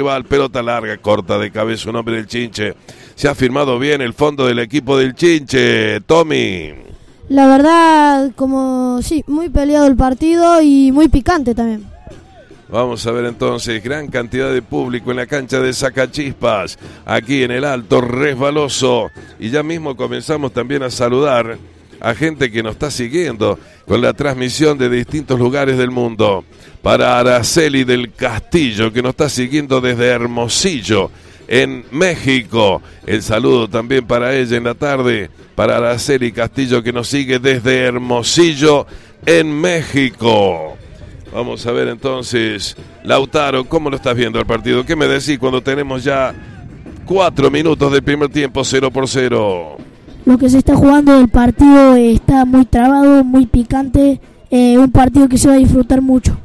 rival, pelota larga, corta de cabeza un hombre del Chinche. Se ha firmado bien el fondo del equipo del Chinche, Tommy. La verdad, como sí, muy peleado el partido y muy picante también. Vamos a ver entonces, gran cantidad de público en la cancha de Sacachispas, aquí en el Alto Resbaloso. Y ya mismo comenzamos también a saludar a gente que nos está siguiendo con la transmisión de distintos lugares del mundo. Para Araceli del Castillo, que nos está siguiendo desde Hermosillo, en México. El saludo también para ella en la tarde. Para Araceli Castillo, que nos sigue desde Hermosillo, en México. Vamos a ver entonces, Lautaro, ¿cómo lo estás viendo el partido? ¿Qué me decís cuando tenemos ya cuatro minutos del primer tiempo, cero por cero? Lo que se está jugando el partido está muy trabado, muy picante, eh, un partido que se va a disfrutar mucho.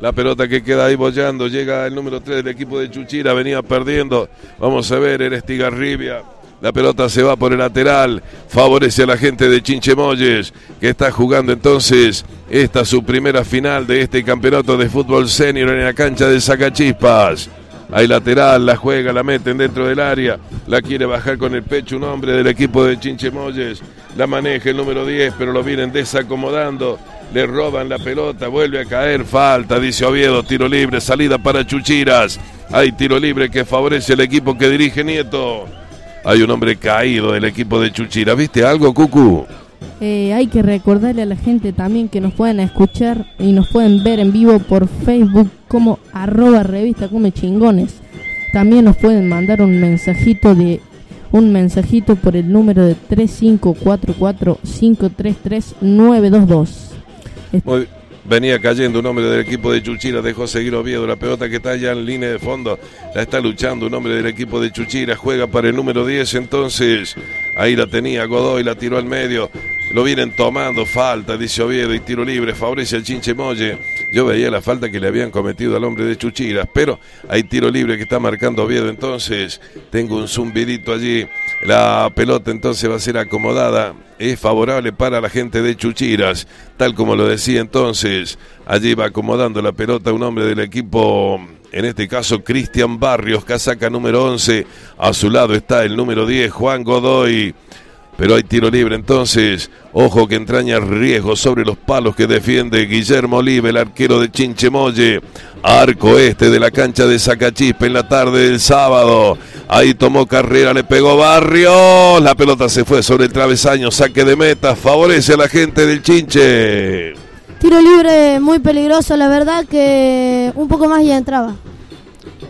La pelota que queda ahí bollando, llega el número 3 del equipo de Chuchira, venía perdiendo. Vamos a ver, eres Tigarribia. La pelota se va por el lateral, favorece a la gente de Chinchemoyes, que está jugando entonces esta su primera final de este campeonato de fútbol senior en la cancha de Sacachispas. Hay lateral, la juega, la meten dentro del área, la quiere bajar con el pecho un hombre del equipo de Chinchemoyes, la maneja el número 10, pero lo vienen desacomodando, le roban la pelota, vuelve a caer, falta, dice Oviedo, tiro libre, salida para Chuchiras, hay tiro libre que favorece al equipo que dirige Nieto. Hay un hombre caído del equipo de Chuchira, ¿viste algo, Cucu? Eh, hay que recordarle a la gente también que nos pueden escuchar y nos pueden ver en vivo por Facebook como arroba revista come chingones. También nos pueden mandar un mensajito de un mensajito por el número de 3544-533-922. Venía cayendo un hombre del equipo de Chuchira, dejó seguir Oviedo, la pelota que está ya en línea de fondo, la está luchando un hombre del equipo de Chuchira, juega para el número 10, entonces ahí la tenía Godoy, la tiró al medio, lo vienen tomando, falta, dice Oviedo, y tiro libre, favorece al Chinche Molle. Yo veía la falta que le habían cometido al hombre de Chuchiras, pero hay tiro libre que está marcando Oviedo, entonces tengo un zumbidito allí, la pelota entonces va a ser acomodada, es favorable para la gente de Chuchiras, tal como lo decía entonces, allí va acomodando la pelota un hombre del equipo, en este caso Cristian Barrios, casaca número 11, a su lado está el número 10, Juan Godoy. Pero hay tiro libre entonces. Ojo que entraña riesgo sobre los palos que defiende Guillermo Olive, el arquero de Chinchemoye. Arco este de la cancha de Sacachispa en la tarde del sábado. Ahí tomó carrera, le pegó Barrio. La pelota se fue sobre el travesaño. Saque de meta. Favorece a la gente del Chinche. Tiro libre muy peligroso, la verdad que un poco más ya entraba.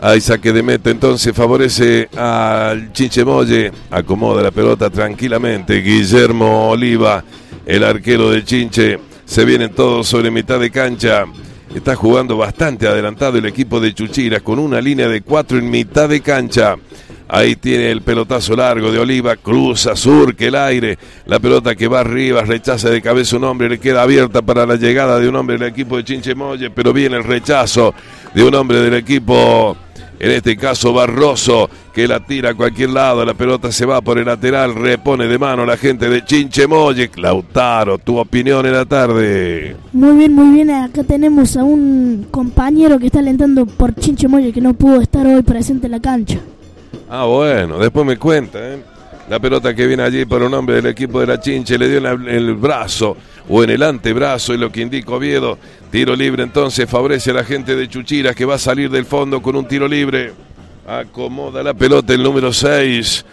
Ahí saque de meta, entonces favorece al Chinchemoye. Acomoda la pelota tranquilamente. Guillermo Oliva, el arquero del Chinche. Se vienen todos sobre mitad de cancha. Está jugando bastante adelantado el equipo de Chuchiras con una línea de cuatro en mitad de cancha. Ahí tiene el pelotazo largo de Oliva, cruza, surque el aire. La pelota que va arriba, rechaza de cabeza un hombre, le queda abierta para la llegada de un hombre del equipo de Chinchemoye, pero viene el rechazo de un hombre del equipo en este caso Barroso, que la tira a cualquier lado, la pelota se va por el lateral, repone de mano la gente de Chinchemoye. Lautaro, tu opinión en la tarde. Muy bien, muy bien. Acá tenemos a un compañero que está alentando por Chinchemoye que no pudo estar hoy presente en la cancha. Ah, bueno, después me cuenta, ¿eh? La pelota que viene allí por un hombre del equipo de la Chinche le dio en el brazo o en el antebrazo, es lo que indica Oviedo. Tiro libre entonces favorece a la gente de Chuchiras que va a salir del fondo con un tiro libre. Acomoda la pelota el número 6.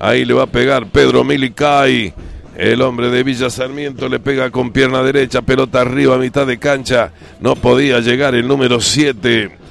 Ahí le va a pegar Pedro Milicay. El hombre de Villa Sarmiento le pega con pierna derecha, pelota arriba mitad de cancha. No podía llegar el número 7.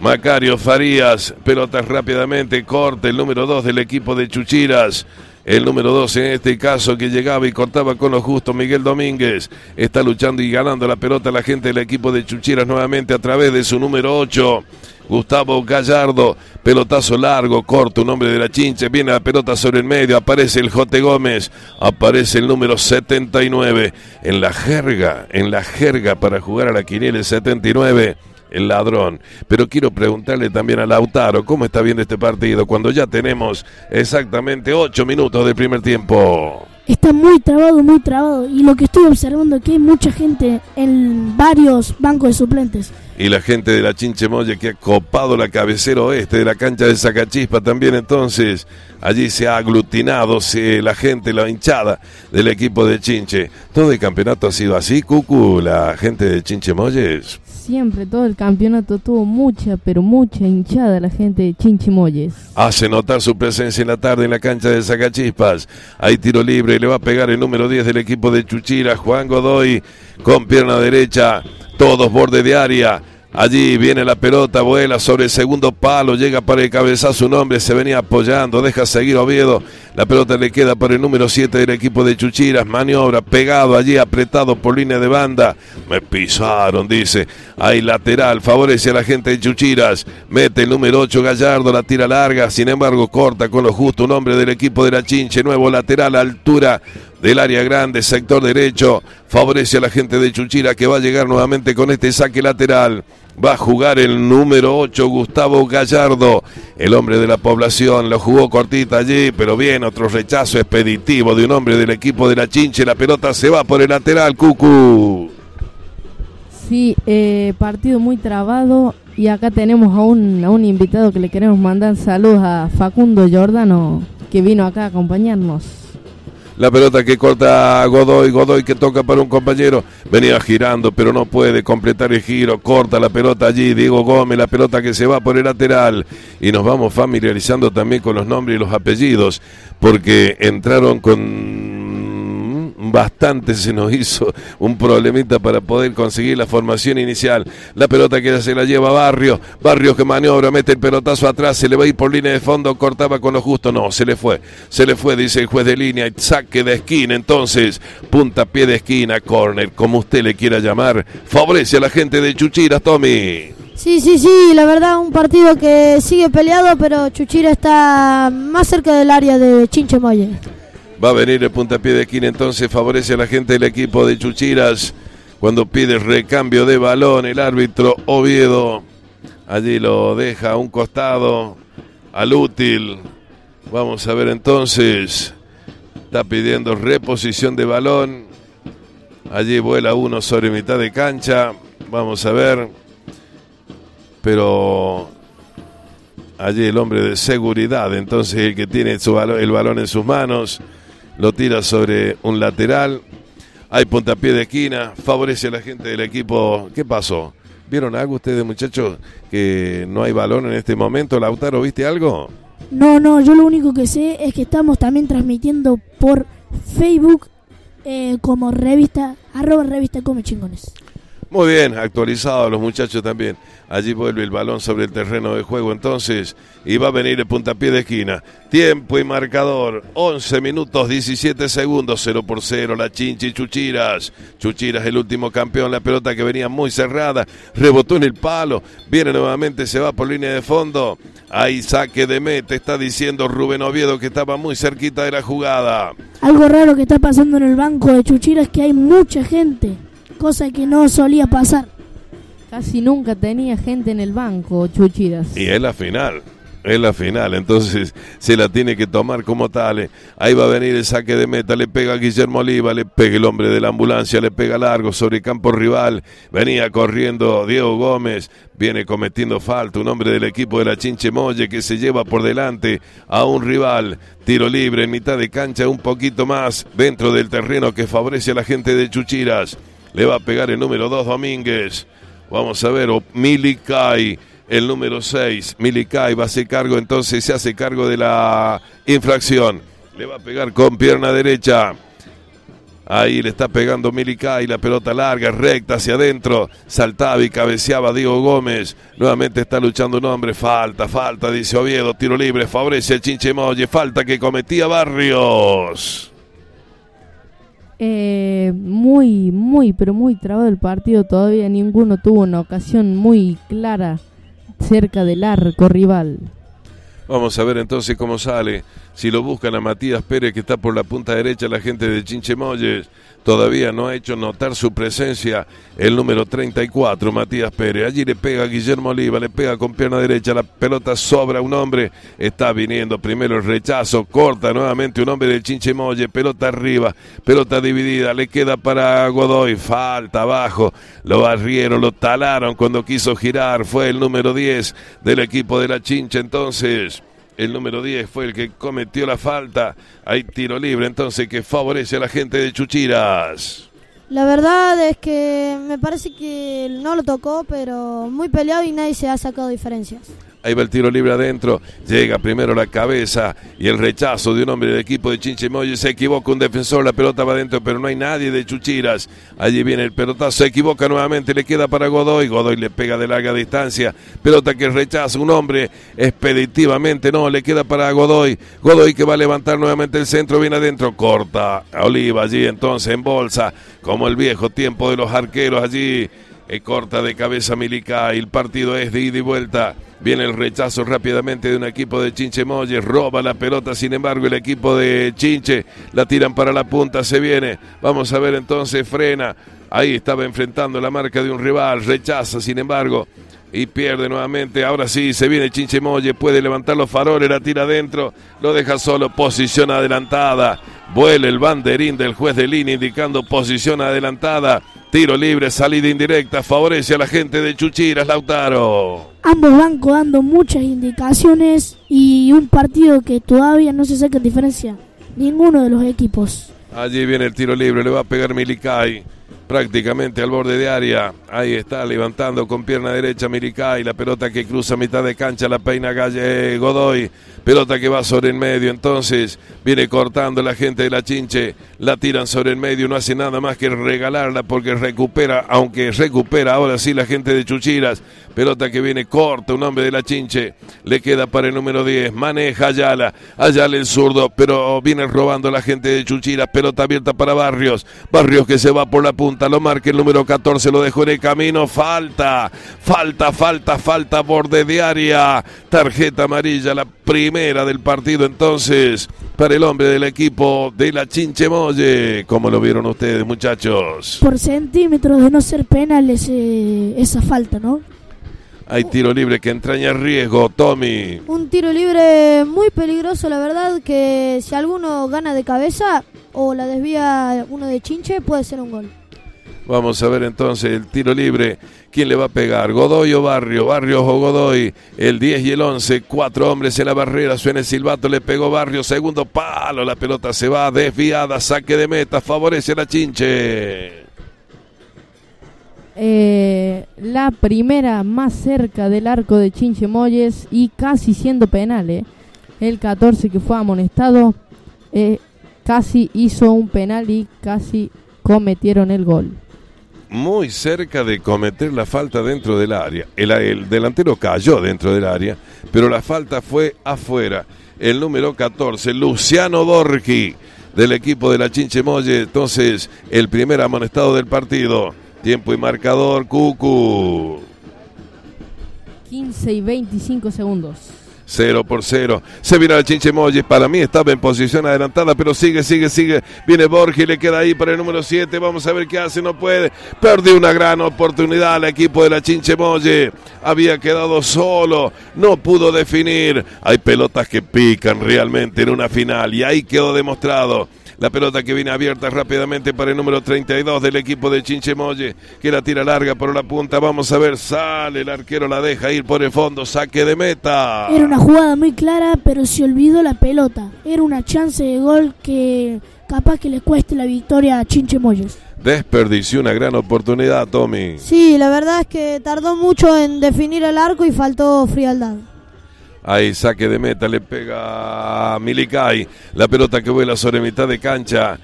Macario Farías, pelotas rápidamente, corte el número 2 del equipo de Chuchiras. El número 2 en este caso que llegaba y cortaba con lo justo, Miguel Domínguez. Está luchando y ganando la pelota la gente del equipo de Chuchiras nuevamente a través de su número 8. Gustavo Gallardo, pelotazo largo, corto, un hombre de la chinche, viene la pelota sobre el medio, aparece el Jote Gómez, aparece el número 79, en la jerga, en la jerga para jugar a la quiniela el 79, el ladrón. Pero quiero preguntarle también a Lautaro, ¿cómo está viendo este partido cuando ya tenemos exactamente 8 minutos del primer tiempo? está muy trabado, muy trabado. Y lo que estoy observando es que hay mucha gente en varios bancos de suplentes. Y la gente de la Chinche Molle que ha copado la cabecera oeste de la cancha de Sacachispa también entonces. Allí se ha aglutinado la gente, la hinchada del equipo de Chinche. Todo el campeonato ha sido así, Cucu, la gente de Chinche Molles. Siempre, todo el campeonato tuvo mucha, pero mucha hinchada la gente de Chinchimoyes. Hace notar su presencia en la tarde en la cancha de Sacachispas. Hay tiro libre y le va a pegar el número 10 del equipo de Chuchira, Juan Godoy, con pierna derecha, todos borde de área. Allí viene la pelota, vuela sobre el segundo palo, llega para el cabezazo un hombre, se venía apoyando, deja seguir Oviedo. La pelota le queda para el número 7 del equipo de Chuchiras, maniobra, pegado allí, apretado por línea de banda. Me pisaron, dice. Hay lateral, favorece a la gente de Chuchiras. Mete el número 8 Gallardo, la tira larga, sin embargo corta con lo justo un hombre del equipo de la Chinche, nuevo lateral altura del área grande, sector derecho, favorece a la gente de Chuchira que va a llegar nuevamente con este saque lateral. Va a jugar el número 8, Gustavo Gallardo, el hombre de la población. Lo jugó cortita allí, pero bien, otro rechazo expeditivo de un hombre del equipo de la Chinche. La pelota se va por el lateral, Cucu. Sí, eh, partido muy trabado. Y acá tenemos a un, a un invitado que le queremos mandar saludos a Facundo Giordano, que vino acá a acompañarnos. La pelota que corta Godoy, Godoy que toca para un compañero. Venía girando, pero no puede completar el giro. Corta la pelota allí. Diego Gómez, la pelota que se va por el lateral. Y nos vamos familiarizando también con los nombres y los apellidos. Porque entraron con bastante se nos hizo un problemita para poder conseguir la formación inicial. La pelota que se la lleva Barrio, Barrio que maniobra, mete el pelotazo atrás, se le va a ir por línea de fondo, cortaba con lo justo, no, se le fue, se le fue, dice el juez de línea, saque de esquina, entonces, punta pie de esquina, corner, como usted le quiera llamar, favorece a la gente de Chuchiras, Tommy. Sí, sí, sí, la verdad un partido que sigue peleado, pero Chuchira está más cerca del área de Chinchemoye. Va a venir el puntapié de esquina, entonces favorece a la gente del equipo de Chuchiras. Cuando pide recambio de balón, el árbitro Oviedo allí lo deja a un costado al útil. Vamos a ver entonces. Está pidiendo reposición de balón. Allí vuela uno sobre mitad de cancha. Vamos a ver. Pero allí el hombre de seguridad, entonces el que tiene el balón en sus manos lo tira sobre un lateral. Hay puntapié de esquina, favorece a la gente del equipo. ¿Qué pasó? ¿Vieron algo ustedes, muchachos? Que no hay balón en este momento. Lautaro, ¿viste algo? No, no, yo lo único que sé es que estamos también transmitiendo por Facebook eh, como revista, arroba revista Come Chingones. Muy bien, actualizado los muchachos también. Allí vuelve el balón sobre el terreno de juego entonces y va a venir el puntapié de esquina. Tiempo y marcador, 11 minutos 17 segundos, 0 por 0, la Chinchi Chuchiras. Chuchiras el último campeón, la pelota que venía muy cerrada, rebotó en el palo, viene nuevamente, se va por línea de fondo. Ahí saque de meta, está diciendo Rubén Oviedo que estaba muy cerquita de la jugada. Algo raro que está pasando en el banco de Chuchiras que hay mucha gente cosa que no solía pasar. Casi nunca tenía gente en el banco, Chuchiras. Y es la final, es la final, entonces se la tiene que tomar como tal. Ahí va a venir el saque de meta, le pega a Guillermo Oliva, le pega el hombre de la ambulancia, le pega largo sobre el campo rival. Venía corriendo Diego Gómez, viene cometiendo falta, un hombre del equipo de la Chinche Molle que se lleva por delante a un rival. Tiro libre en mitad de cancha, un poquito más dentro del terreno que favorece a la gente de Chuchiras. Le va a pegar el número 2 Domínguez. Vamos a ver, Milikai, el número 6. Milikai va a hacer cargo, entonces se hace cargo de la infracción. Le va a pegar con pierna derecha. Ahí le está pegando Milikai, la pelota larga, recta hacia adentro. Saltaba y cabeceaba Diego Gómez. Nuevamente está luchando un hombre. Falta, falta, dice Oviedo. Tiro libre, favorece el Chinchemoye. Falta que cometía Barrios. Eh, muy, muy, pero muy trabado el partido. Todavía ninguno tuvo una ocasión muy clara cerca del arco rival. Vamos a ver entonces cómo sale. Si lo buscan a Matías Pérez, que está por la punta derecha, la gente de Chinchemoyes todavía no ha hecho notar su presencia. El número 34, Matías Pérez. Allí le pega a Guillermo Oliva, le pega con pierna derecha. La pelota sobra un hombre. Está viniendo primero el rechazo. Corta nuevamente un hombre de Chinchemoyes. Pelota arriba, pelota dividida. Le queda para Godoy. Falta abajo. Lo barrieron, lo talaron cuando quiso girar. Fue el número 10 del equipo de la Chincha. Entonces. El número 10 fue el que cometió la falta. Hay tiro libre entonces que favorece a la gente de Chuchiras. La verdad es que me parece que no lo tocó, pero muy peleado y nadie se ha sacado diferencias. Ahí va el tiro libre adentro. Llega primero la cabeza y el rechazo de un hombre del equipo de Chinchemoye. Se equivoca un defensor, la pelota va adentro, pero no hay nadie de Chuchiras. Allí viene el pelotazo, se equivoca nuevamente, le queda para Godoy. Godoy le pega de larga distancia. Pelota que rechaza un hombre expeditivamente, no, le queda para Godoy. Godoy que va a levantar nuevamente el centro, viene adentro, corta. Oliva allí entonces en bolsa, como el viejo tiempo de los arqueros allí. Eh, corta de cabeza Milica el partido es de ida y vuelta. Viene el rechazo rápidamente de un equipo de Chinche Molles, roba la pelota, sin embargo el equipo de Chinche la tiran para la punta, se viene. Vamos a ver entonces, frena. Ahí estaba enfrentando la marca de un rival, rechaza, sin embargo, y pierde nuevamente. Ahora sí, se viene Chinche Molle, puede levantar los faroles, la tira adentro, lo deja solo, posición adelantada. Vuela el banderín del juez de línea indicando posición adelantada. Tiro libre, salida indirecta, favorece a la gente de Chuchiras, Lautaro. Ambos van dando muchas indicaciones y un partido que todavía no se saca diferencia. Ninguno de los equipos. Allí viene el tiro libre, le va a pegar Milicay prácticamente al borde de área. Ahí está levantando con pierna derecha Miricay. La pelota que cruza mitad de cancha la peina Galle Godoy. Pelota que va sobre el medio. Entonces viene cortando la gente de la chinche. La tiran sobre el medio. No hace nada más que regalarla porque recupera. Aunque recupera ahora sí la gente de Chuchiras. Pelota que viene corta. Un hombre de la chinche. Le queda para el número 10. Maneja Ayala. Ayala el zurdo. Pero viene robando la gente de Chuchiras. Pelota abierta para Barrios. Barrios que se va por la punta lo marca el número 14, lo dejó en el camino, falta, falta, falta, falta, borde de área, tarjeta amarilla, la primera del partido entonces para el hombre del equipo de la Chinchemoye, como lo vieron ustedes muchachos. Por centímetros de no ser penal esa falta, ¿no? Hay tiro libre que entraña riesgo, Tommy. Un tiro libre muy peligroso, la verdad, que si alguno gana de cabeza o la desvía uno de chinche, puede ser un gol. Vamos a ver entonces el tiro libre. ¿Quién le va a pegar? ¿Godoy o Barrio? Barrio o Godoy. El 10 y el 11. Cuatro hombres en la barrera. Suena el silbato. Le pegó Barrio. Segundo palo. La pelota se va desviada. Saque de meta. Favorece a la Chinche. Eh, la primera más cerca del arco de Chinche Molles y casi siendo penal. Eh. El 14 que fue amonestado eh, casi hizo un penal y casi cometieron el gol muy cerca de cometer la falta dentro del área. El, delantero cayó dentro del área, pero la falta fue afuera. El número 14, Luciano Borgi, del equipo de la Chinche Molle. Entonces, el primer amonestado del partido. Tiempo y marcador, Cucu. 15 y 25 segundos. 0 por 0. Se viene al Chinche Molles. Para mí estaba en posición adelantada, pero sigue, sigue, sigue. Viene Borges, le queda ahí para el número 7. Vamos a ver qué hace. No puede. Perdió una gran oportunidad al equipo de la Chinche Molle. Había quedado solo. No pudo definir. Hay pelotas que pican realmente en una final. Y ahí quedó demostrado. La pelota que viene abierta rápidamente para el número 32 del equipo de Chinchemoye, que la tira larga por la punta. Vamos a ver, sale el arquero, la deja ir por el fondo, saque de meta. Era una jugada muy clara, pero se olvidó la pelota. Era una chance de gol que capaz que le cueste la victoria a Chinchemoyes. Desperdició una gran oportunidad, Tommy. Sí, la verdad es que tardó mucho en definir el arco y faltó frialdad. Ahí saque de meta, le pega a Milicay. La pelota que vuela sobre mitad de cancha.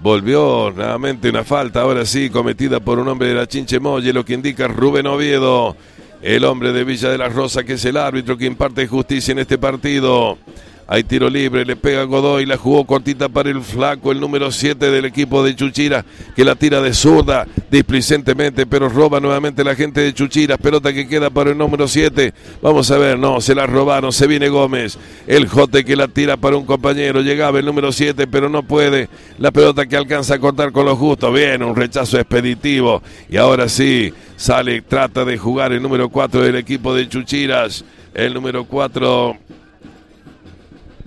Volvió nuevamente una falta, ahora sí, cometida por un hombre de la Chinche Molle, lo que indica Rubén Oviedo, el hombre de Villa de la Rosa, que es el árbitro que imparte justicia en este partido. Hay tiro libre, le pega Godoy, la jugó cortita para el flaco, el número 7 del equipo de Chuchira, que la tira de zurda displicentemente, pero roba nuevamente la gente de Chuchira. Pelota que queda para el número 7. Vamos a ver, no, se la robaron, se viene Gómez. El jote que la tira para un compañero, llegaba el número 7, pero no puede. La pelota que alcanza a cortar con lo justo. Bien, un rechazo expeditivo. Y ahora sí, sale, trata de jugar el número 4 del equipo de Chuchiras. El número 4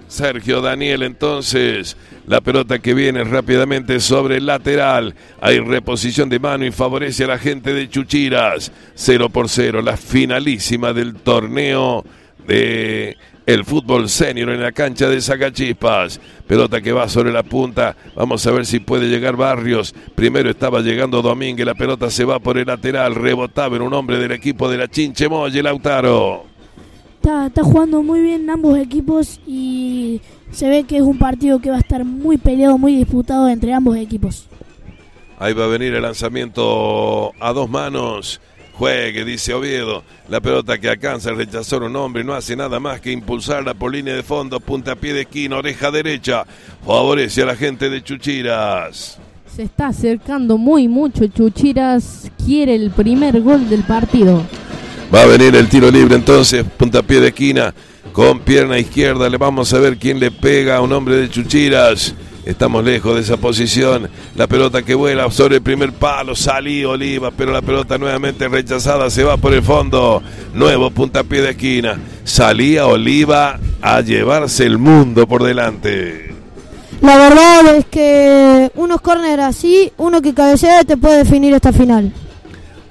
Sergio Daniel entonces. La pelota que viene rápidamente sobre el lateral. Hay reposición de mano y favorece a la gente de Chuchiras. 0 por 0. La finalísima del torneo de el fútbol senior en la cancha de Zacachispas. Pelota que va sobre la punta. Vamos a ver si puede llegar Barrios. Primero estaba llegando Domínguez. La pelota se va por el lateral. Rebotaba en un hombre del equipo de la Chinche Molle, Lautaro. Está, jugando muy bien ambos equipos y se ve que es un partido que va a estar muy peleado, muy disputado entre ambos equipos. Ahí va a venir el lanzamiento a dos manos. Juegue, dice Oviedo. La pelota que alcanza el rechazar un hombre no hace nada más que impulsarla por línea de fondo, punta pie de esquina, oreja derecha. Favorece a la gente de Chuchiras. Se está acercando muy mucho Chuchiras. Quiere el primer gol del partido. Va a venir el tiro libre entonces, puntapié de esquina con pierna izquierda. Le vamos a ver quién le pega a un hombre de Chuchiras. Estamos lejos de esa posición. La pelota que vuela sobre el primer palo. Salí Oliva, pero la pelota nuevamente rechazada. Se va por el fondo. Nuevo puntapié de esquina. Salía Oliva a llevarse el mundo por delante. La verdad es que unos córner así, uno que cabecea te puede definir esta final.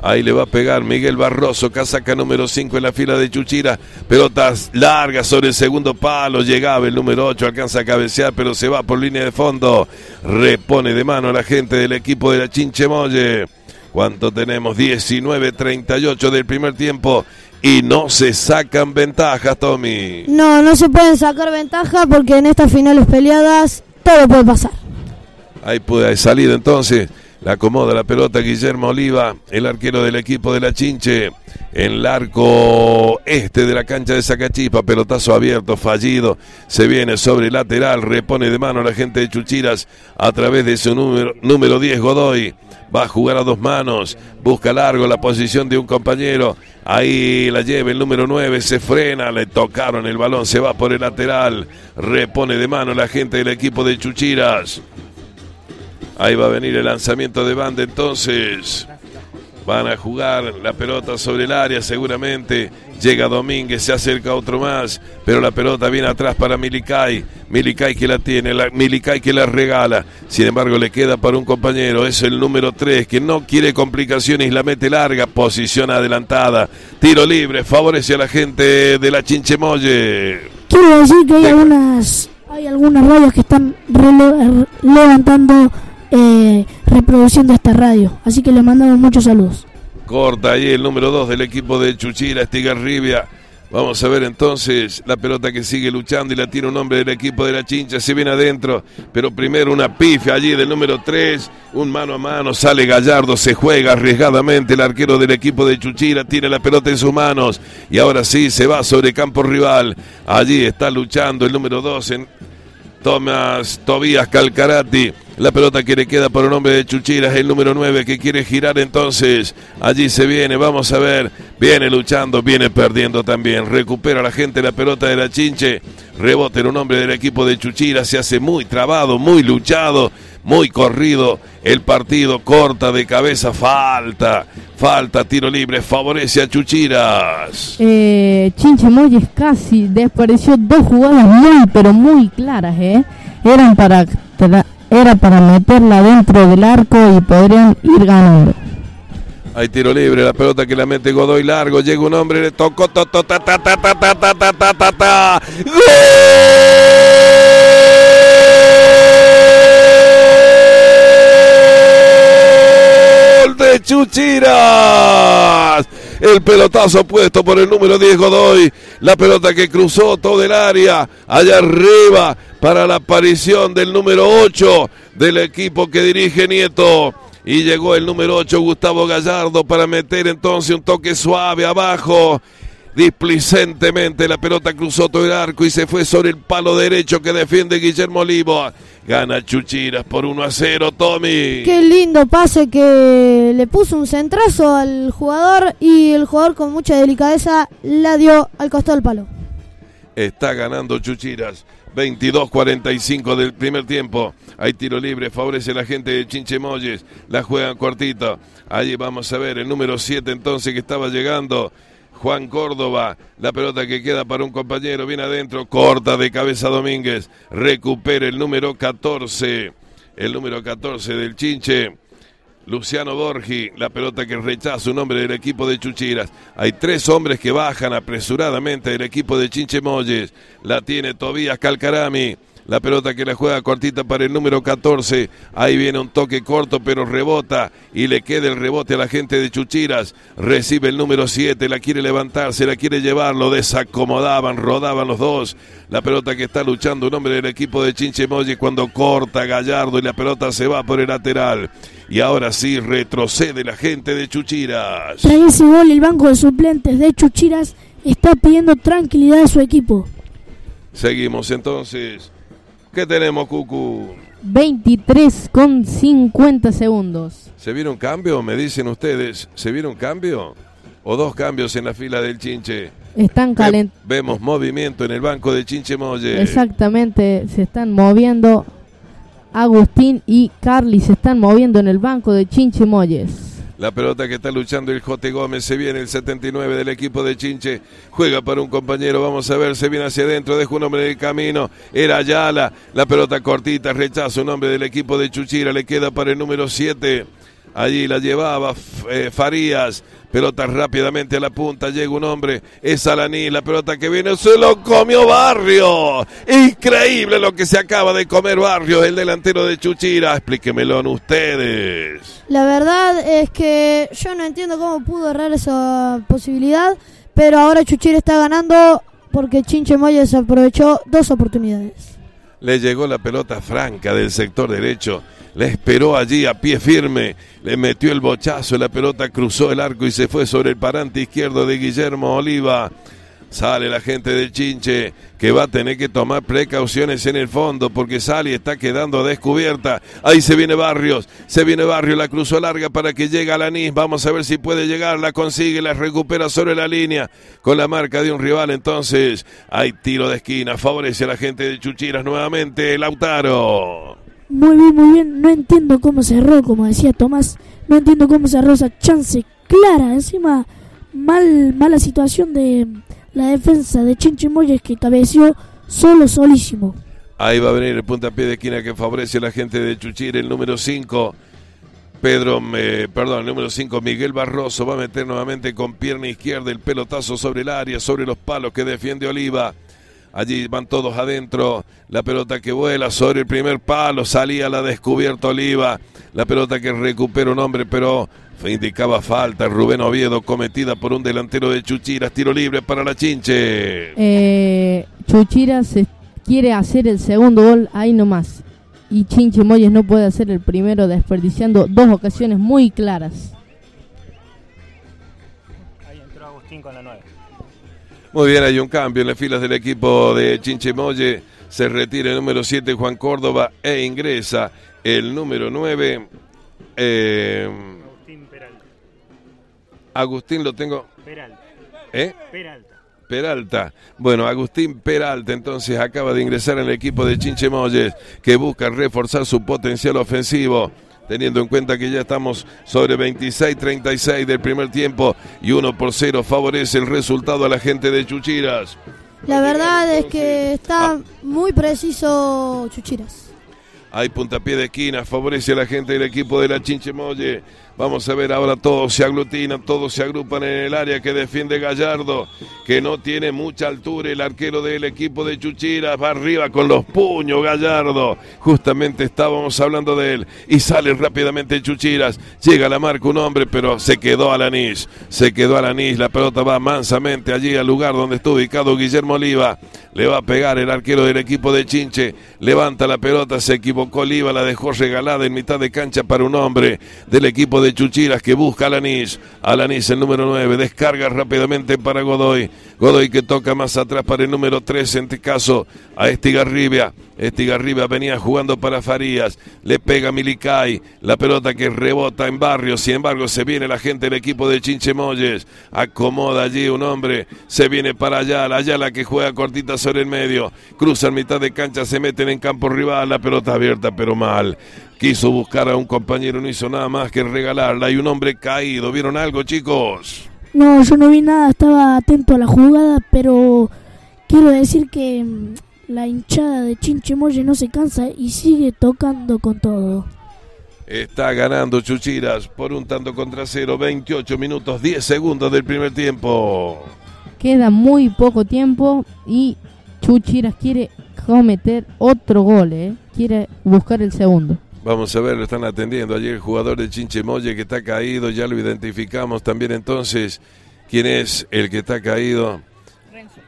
Ahí le va a pegar Miguel Barroso, casaca número 5 en la fila de Chuchira. Pelotas largas sobre el segundo palo. Llegaba el número 8, alcanza a cabecear, pero se va por línea de fondo. Repone de mano a la gente del equipo de la Chinchemoye. ¿Cuánto tenemos? 19-38 del primer tiempo. Y no se sacan ventajas, Tommy. No, no se pueden sacar ventajas porque en estas finales peleadas todo puede pasar. Ahí puede salir entonces la acomoda la pelota Guillermo Oliva, el arquero del equipo de la Chinche, en el arco este de la cancha de Zacachipa, pelotazo abierto, fallido, se viene sobre el lateral, repone de mano a la gente de Chuchiras a través de su número, número 10 Godoy, va a jugar a dos manos, busca largo la posición de un compañero, ahí la lleva el número 9, se frena, le tocaron el balón, se va por el lateral, repone de mano la gente del equipo de Chuchiras. Ahí va a venir el lanzamiento de banda entonces. Van a jugar la pelota sobre el área seguramente. Llega Domínguez, se acerca otro más, pero la pelota viene atrás para Milicay. Milicay que la tiene, la, Milicay que la regala. Sin embargo, le queda para un compañero, es el número 3, que no quiere complicaciones la mete larga. Posición adelantada. Tiro libre, favorece a la gente de la Chinchemoye. Quiero decir que hay algunas, hay algunas rayas que están levantando eh, reproduciendo esta radio. Así que le mandamos muchos saludos. Corta ahí el número 2 del equipo de Chuchira, Estigarribia. Vamos a ver entonces la pelota que sigue luchando y la tiene un hombre del equipo de la Chincha. Se viene adentro, pero primero una pifia allí del número 3. Un mano a mano, sale Gallardo, se juega arriesgadamente. El arquero del equipo de Chuchira tiene la pelota en sus manos y ahora sí se va sobre campo rival. Allí está luchando el número 2 en Tomás Tobías Calcarati. La pelota que le queda por un hombre de Chuchiras, el número 9 que quiere girar entonces. Allí se viene, vamos a ver. Viene luchando, viene perdiendo también. Recupera la gente la pelota de la Chinche. Rebote en un hombre del equipo de Chuchiras. Se hace muy trabado, muy luchado, muy corrido. El partido corta de cabeza, falta. Falta, tiro libre, favorece a Chuchiras. Eh, Chinche Moyes casi despareció dos jugadas muy, pero muy claras, ¿eh? Eran para, era para meterla dentro del arco y podrían ir ganando. Hay tiro libre, la pelota que la mete Godoy largo, llega un hombre, le tocó, ta, ta, ta, ta, ta, ta, ta, ta, ta, ta. ¡Gol! de Chuchiras. El pelotazo puesto por el número 10 Godoy. La pelota que cruzó todo el área. Allá arriba para la aparición del número 8 del equipo que dirige Nieto. Y llegó el número 8 Gustavo Gallardo para meter entonces un toque suave abajo. Displicentemente la pelota cruzó todo el arco y se fue sobre el palo derecho que defiende Guillermo Olivo. Gana Chuchiras por 1 a 0, Tommy. Qué lindo pase que le puso un centrazo al jugador y el jugador con mucha delicadeza la dio al costado del palo. Está ganando Chuchiras. 22-45 del primer tiempo. Hay tiro libre, favorece la gente de Chinchemoyes. La juegan cortito. Allí vamos a ver el número 7 entonces que estaba llegando. Juan Córdoba, la pelota que queda para un compañero, viene adentro, corta de cabeza Domínguez, recupera el número 14, el número 14 del Chinche. Luciano Borgi, la pelota que rechaza un hombre del equipo de Chuchiras. Hay tres hombres que bajan apresuradamente del equipo de Chinche Molles. La tiene Tobías Calcarami. La pelota que la juega cortita para el número 14. Ahí viene un toque corto, pero rebota. Y le queda el rebote a la gente de Chuchiras. Recibe el número 7. La quiere levantar, se la quiere llevar. Lo desacomodaban, rodaban los dos. La pelota que está luchando un hombre del equipo de Chinchemoye cuando corta Gallardo y la pelota se va por el lateral. Y ahora sí retrocede la gente de Chuchiras. Tras ese gol, el banco de suplentes de Chuchiras está pidiendo tranquilidad a su equipo. Seguimos entonces. ¿Qué tenemos, Cucu? 23 con 50 segundos. ¿Se vieron cambio? Me dicen ustedes. ¿Se vieron cambio? ¿O dos cambios en la fila del Chinche? Están calentando. Vemos movimiento en el banco de Chinche Molle. Exactamente, se están moviendo. Agustín y Carly se están moviendo en el banco de Chinche Molles. La pelota que está luchando el Jote Gómez. Se viene el 79 del equipo de Chinche. Juega para un compañero. Vamos a ver. Se viene hacia adentro. Deja un hombre en el camino. Era Ayala. La pelota cortita. Rechaza un hombre del equipo de Chuchira. Le queda para el número 7. Allí la llevaba eh, Farías. Pelota rápidamente a la punta. Llega un hombre. Es Alaní. La pelota que viene. Se lo comió Barrio. Increíble lo que se acaba de comer Barrio. El delantero de Chuchira. Explíquemelo ustedes. La verdad es que yo no entiendo cómo pudo errar esa posibilidad. Pero ahora Chuchira está ganando porque Chinche Moyes aprovechó dos oportunidades. Le llegó la pelota franca del sector derecho. Le esperó allí a pie firme, le metió el bochazo, la pelota cruzó el arco y se fue sobre el parante izquierdo de Guillermo Oliva. Sale la gente del Chinche que va a tener que tomar precauciones en el fondo porque sale y está quedando descubierta. Ahí se viene Barrios, se viene Barrios, la cruzó larga para que llegue a la NIS. Vamos a ver si puede llegar, la consigue, la recupera sobre la línea con la marca de un rival. Entonces hay tiro de esquina, favorece a la gente de Chuchiras nuevamente. Lautaro. Muy bien, muy bien. No entiendo cómo cerró, como decía Tomás. No entiendo cómo cerró esa chance clara. Encima, mal, mala situación de la defensa de Chinche Moyes que cabeció solo, solísimo. Ahí va a venir el puntapié de esquina que favorece a la gente de Chuchir, el número 5. Pedro, perdón, el número 5, Miguel Barroso va a meter nuevamente con pierna izquierda el pelotazo sobre el área, sobre los palos que defiende Oliva. Allí van todos adentro. La pelota que vuela sobre el primer palo. Salía la descubierta Oliva. La pelota que recupera un hombre, pero indicaba falta. Rubén Oviedo cometida por un delantero de Chuchiras. Tiro libre para la Chinche. Eh, Chuchiras quiere hacer el segundo gol ahí nomás. Y Chinche Moyes no puede hacer el primero desperdiciando dos ocasiones muy claras. Ahí entró Agustín con la 9. Muy bien, hay un cambio en las filas del equipo de Chinchemoye. Se retira el número 7 Juan Córdoba e ingresa el número 9. Eh. Agustín lo tengo. Peralta. ¿Eh? Peralta. Peralta. Bueno, Agustín Peralta entonces acaba de ingresar en el equipo de Chinchemoyes que busca reforzar su potencial ofensivo teniendo en cuenta que ya estamos sobre 26-36 del primer tiempo y 1 por 0 favorece el resultado a la gente de Chuchiras. La verdad es que está ah. muy preciso Chuchiras. Hay puntapié de esquina, favorece a la gente del equipo de la Chinchemoye. Vamos a ver ahora todos se aglutinan, todos se agrupan en el área que defiende Gallardo, que no tiene mucha altura. El arquero del equipo de Chuchira va arriba con los puños Gallardo. Justamente estábamos hablando de él y sale rápidamente Chuchiras. Llega a la marca un hombre, pero se quedó Alanis. Se quedó Alanis. La pelota va mansamente allí al lugar donde está ubicado Guillermo Oliva. Le va a pegar el arquero del equipo de Chinche. Levanta la pelota, se equivocó Oliva, la dejó regalada en mitad de cancha para un hombre del equipo de Chuchiras que busca a Alanis. Alanis, el número 9, descarga rápidamente para Godoy. Godoy que toca más atrás para el número 3, en este caso a Estigarribia. Estigarribia venía jugando para Farías. Le pega Milicay. La pelota que rebota en barrio. Sin embargo, se viene la gente del equipo de Chinchemoyes. Acomoda allí un hombre. Se viene para allá. La Ayala que juega cortita el medio. Cruza en mitad de cancha. Se meten en campo rival. La pelota abierta, pero mal. Quiso buscar a un compañero. No hizo nada más que regalarla. Hay un hombre caído. ¿Vieron algo, chicos? No, yo no vi nada, estaba atento a la jugada, pero quiero decir que mm, la hinchada de Chinchemoye no se cansa y sigue tocando con todo. Está ganando Chuchiras por un tanto contra cero, 28 minutos 10 segundos del primer tiempo. Queda muy poco tiempo y Chuchiras quiere cometer otro gol, ¿eh? quiere buscar el segundo. Vamos a ver, lo están atendiendo. Allí el jugador de Chinchemoye que está caído, ya lo identificamos también entonces. ¿Quién es el que está caído? Renzo.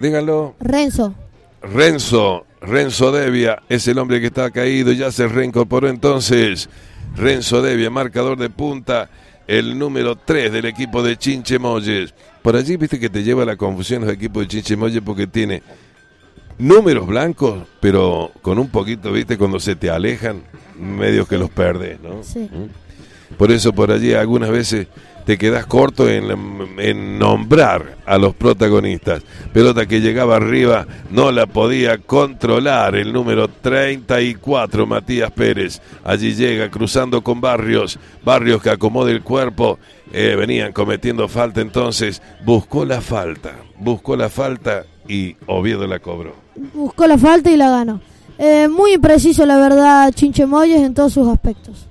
Díganlo. Renzo. Renzo, Renzo Devia es el hombre que está caído, ya se reincorporó entonces. Renzo Devia, marcador de punta, el número 3 del equipo de Chinchemoyes. Por allí viste que te lleva la confusión los equipos de Chinchemoyes porque tiene números blancos, pero con un poquito, viste, cuando se te alejan, medio que los perdes, ¿no? Sí. ¿Mm? Por eso por allí algunas veces te quedas corto en, nombrar a los protagonistas. Pelota que llegaba arriba, no la podía controlar el número 34, Matías Pérez. Allí llega cruzando con Barrios, Barrios que acomoda el cuerpo. Eh, venían cometiendo falta entonces, buscó la falta, buscó la falta y Oviedo la cobró. Buscó la falta y la ganó. Eh, muy impreciso, la verdad, Chinche Moyes en todos sus aspectos.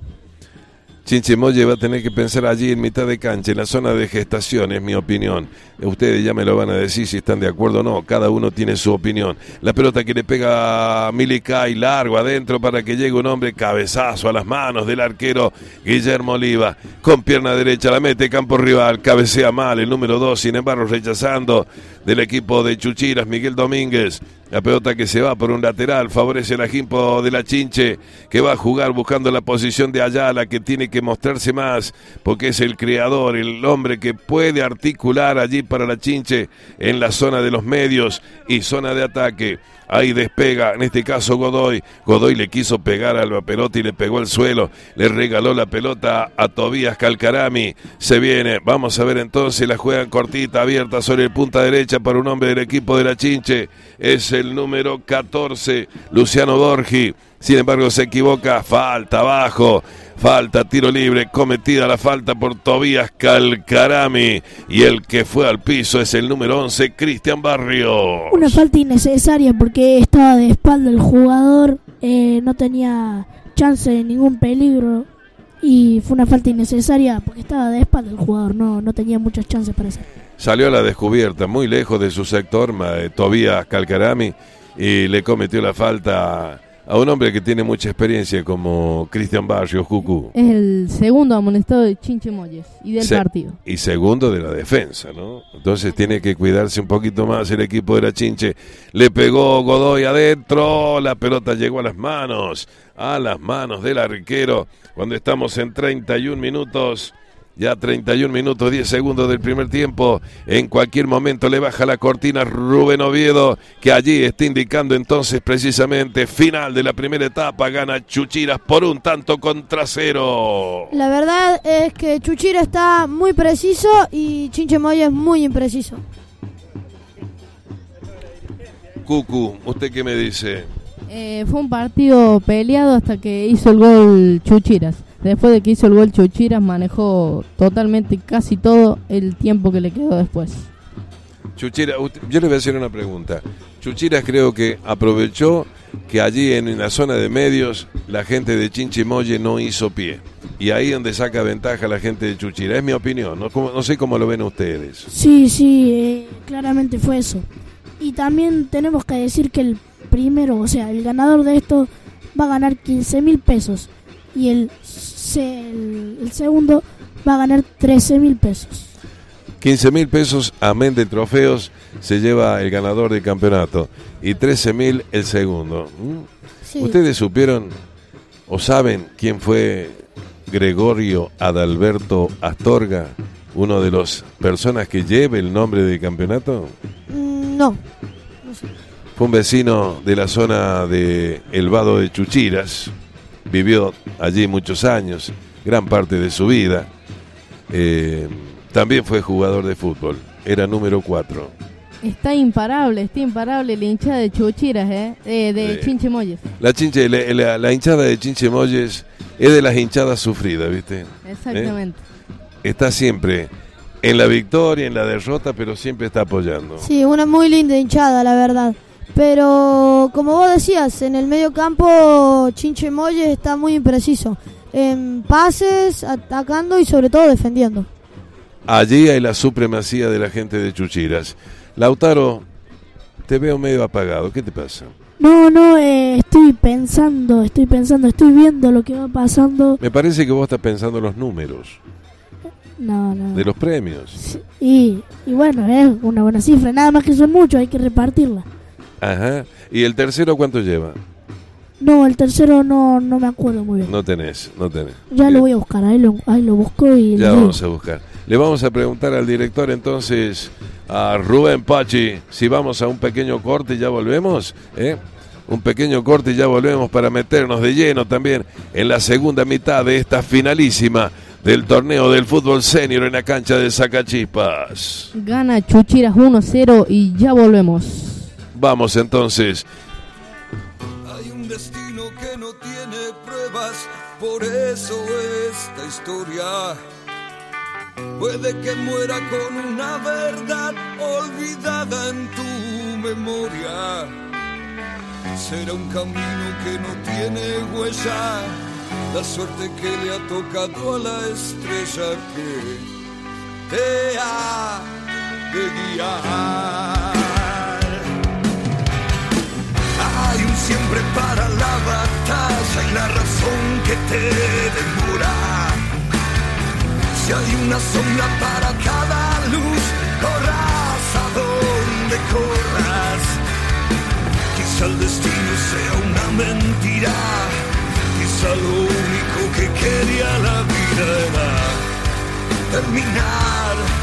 Chinchemoye va a tener que pensar allí en mitad de cancha, en la zona de gestación, es mi opinión. Ustedes ya me lo van a decir si están de acuerdo o no, cada uno tiene su opinión. La pelota que le pega a Milicay largo adentro para que llegue un hombre cabezazo a las manos del arquero Guillermo Oliva. Con pierna derecha la mete campo rival, cabecea mal el número 2, sin embargo rechazando del equipo de Chuchiras, Miguel Domínguez. La pelota que se va por un lateral favorece el equipo de la Chinche que va a jugar buscando la posición de Ayala que tiene que mostrarse más porque es el creador, el hombre que puede articular allí para la Chinche en la zona de los medios y zona de ataque. Ahí despega, en este caso Godoy. Godoy le quiso pegar a la pelota y le pegó al suelo. Le regaló la pelota a Tobías Calcarami. Se viene, vamos a ver entonces, la juegan cortita, abierta sobre el punta derecha para un hombre del equipo de la Chinche. Es el número 14, Luciano Borgi. Sin embargo, se equivoca, falta abajo. Falta, tiro libre, cometida la falta por Tobías Calcarami. Y el que fue al piso es el número 11, Cristian Barrio. Una falta innecesaria porque estaba de espalda el jugador, eh, no tenía chance de ningún peligro. Y fue una falta innecesaria porque estaba de espalda el jugador, no, no tenía muchas chances para hacer. Salió a la descubierta, muy lejos de su sector, eh, Tobías Calcarami, y le cometió la falta a un hombre que tiene mucha experiencia como Cristian Barrios, Cucú. Es el segundo amonestado de Chinchemoyes y del Se- partido. Y segundo de la defensa, ¿no? Entonces tiene que cuidarse un poquito más el equipo de la Chinche. Le pegó Godoy adentro, la pelota llegó a las manos, a las manos del arquero. Cuando estamos en 31 minutos, ya 31 minutos 10 segundos del primer tiempo, en cualquier momento le baja la cortina Rubén Oviedo, que allí está indicando entonces precisamente final de la primera etapa, gana Chuchiras por un tanto contra cero. La verdad es que Chuchira está muy preciso y Chinche Moyes muy impreciso. Cucu, ¿usted qué me dice? Eh, fue un partido peleado hasta que hizo el gol Chuchiras. Después de que hizo el gol Chuchiras manejó totalmente casi todo el tiempo que le quedó después. Chuchira, yo le voy a hacer una pregunta. Chuchiras creo que aprovechó que allí en la zona de medios la gente de Chinchimoye no hizo pie. Y ahí donde saca ventaja la gente de Chuchira. Es mi opinión, no, Como- no sé cómo lo ven ustedes. Sí, sí, eh, claramente fue eso. Y también tenemos que decir que el primero, o sea, el ganador de esto va a ganar 15 mil pesos. Y el, se- el, el segundo va a ganar 13 mil pesos. 15 mil pesos, amén de trofeos, se lleva el ganador del campeonato y 13 mil el segundo. ¿Mm? Sí. ¿Ustedes supieron o saben quién fue Gregorio Adalberto Astorga, uno de las personas que lleva el nombre del campeonato? Mm, no. Fue un vecino de la zona de El Vado de Chuchiras, vivió allí muchos años, gran parte de su vida. Eh, también fue jugador de fútbol, era número 4. Está imparable, está imparable la hinchada de Chuchiras, ¿eh? Eh, de Sí. Chinchemoyes. La, chinche, la, la- la hinchada de Chinchemoyes es de las hinchadas sufridas, ¿viste? Exactamente. Está siempre en la victoria, en la derrota, pero siempre está apoyando. Sí, una muy linda hinchada, la verdad. Pero como vos decías, en el medio campo Chinche Moyes está muy impreciso. En pases, atacando y sobre todo defendiendo. Allí hay la supremacía de la gente de Chuchiras. Lautaro, te veo medio apagado, ¿qué te pasa? No, no, eh, estoy pensando, estoy pensando, estoy viendo lo que va pasando. Me parece que vos estás pensando en los números No, no. de los premios. Sí, Y, y bueno, es una buena cifra. Nada más que son muchos, hay que repartirla. Ajá. ¿Y el tercero cuánto lleva? No, el tercero no, no me acuerdo muy bien. No tenés, no tenés. ya Bien. lo voy a buscar, ahí lo, ahí lo busco y Ya digo. vamos a buscar. Le vamos a preguntar al director entonces, a Rubén Pachi, si vamos a un pequeño corte y ya volvemos. ¿eh? Un pequeño corte y ya volvemos para meternos de lleno también en la segunda mitad de esta finalísima del torneo del fútbol senior en la cancha de Sacachispas. Gana Chuchiras 1-0 y ya volvemos. Vamos entonces. Hay un destino que no tiene pruebas, por eso esta historia puede que muera con una verdad olvidada en tu memoria. Será un camino que no tiene huella, la suerte que le ha tocado a la estrella que te ha de guiar. Siempre para la batalla y la razón que te demora. Si hay una sombra para cada luz, corras a donde corras. Quizá el destino sea una mentira, quizá lo único que quería la vida era terminar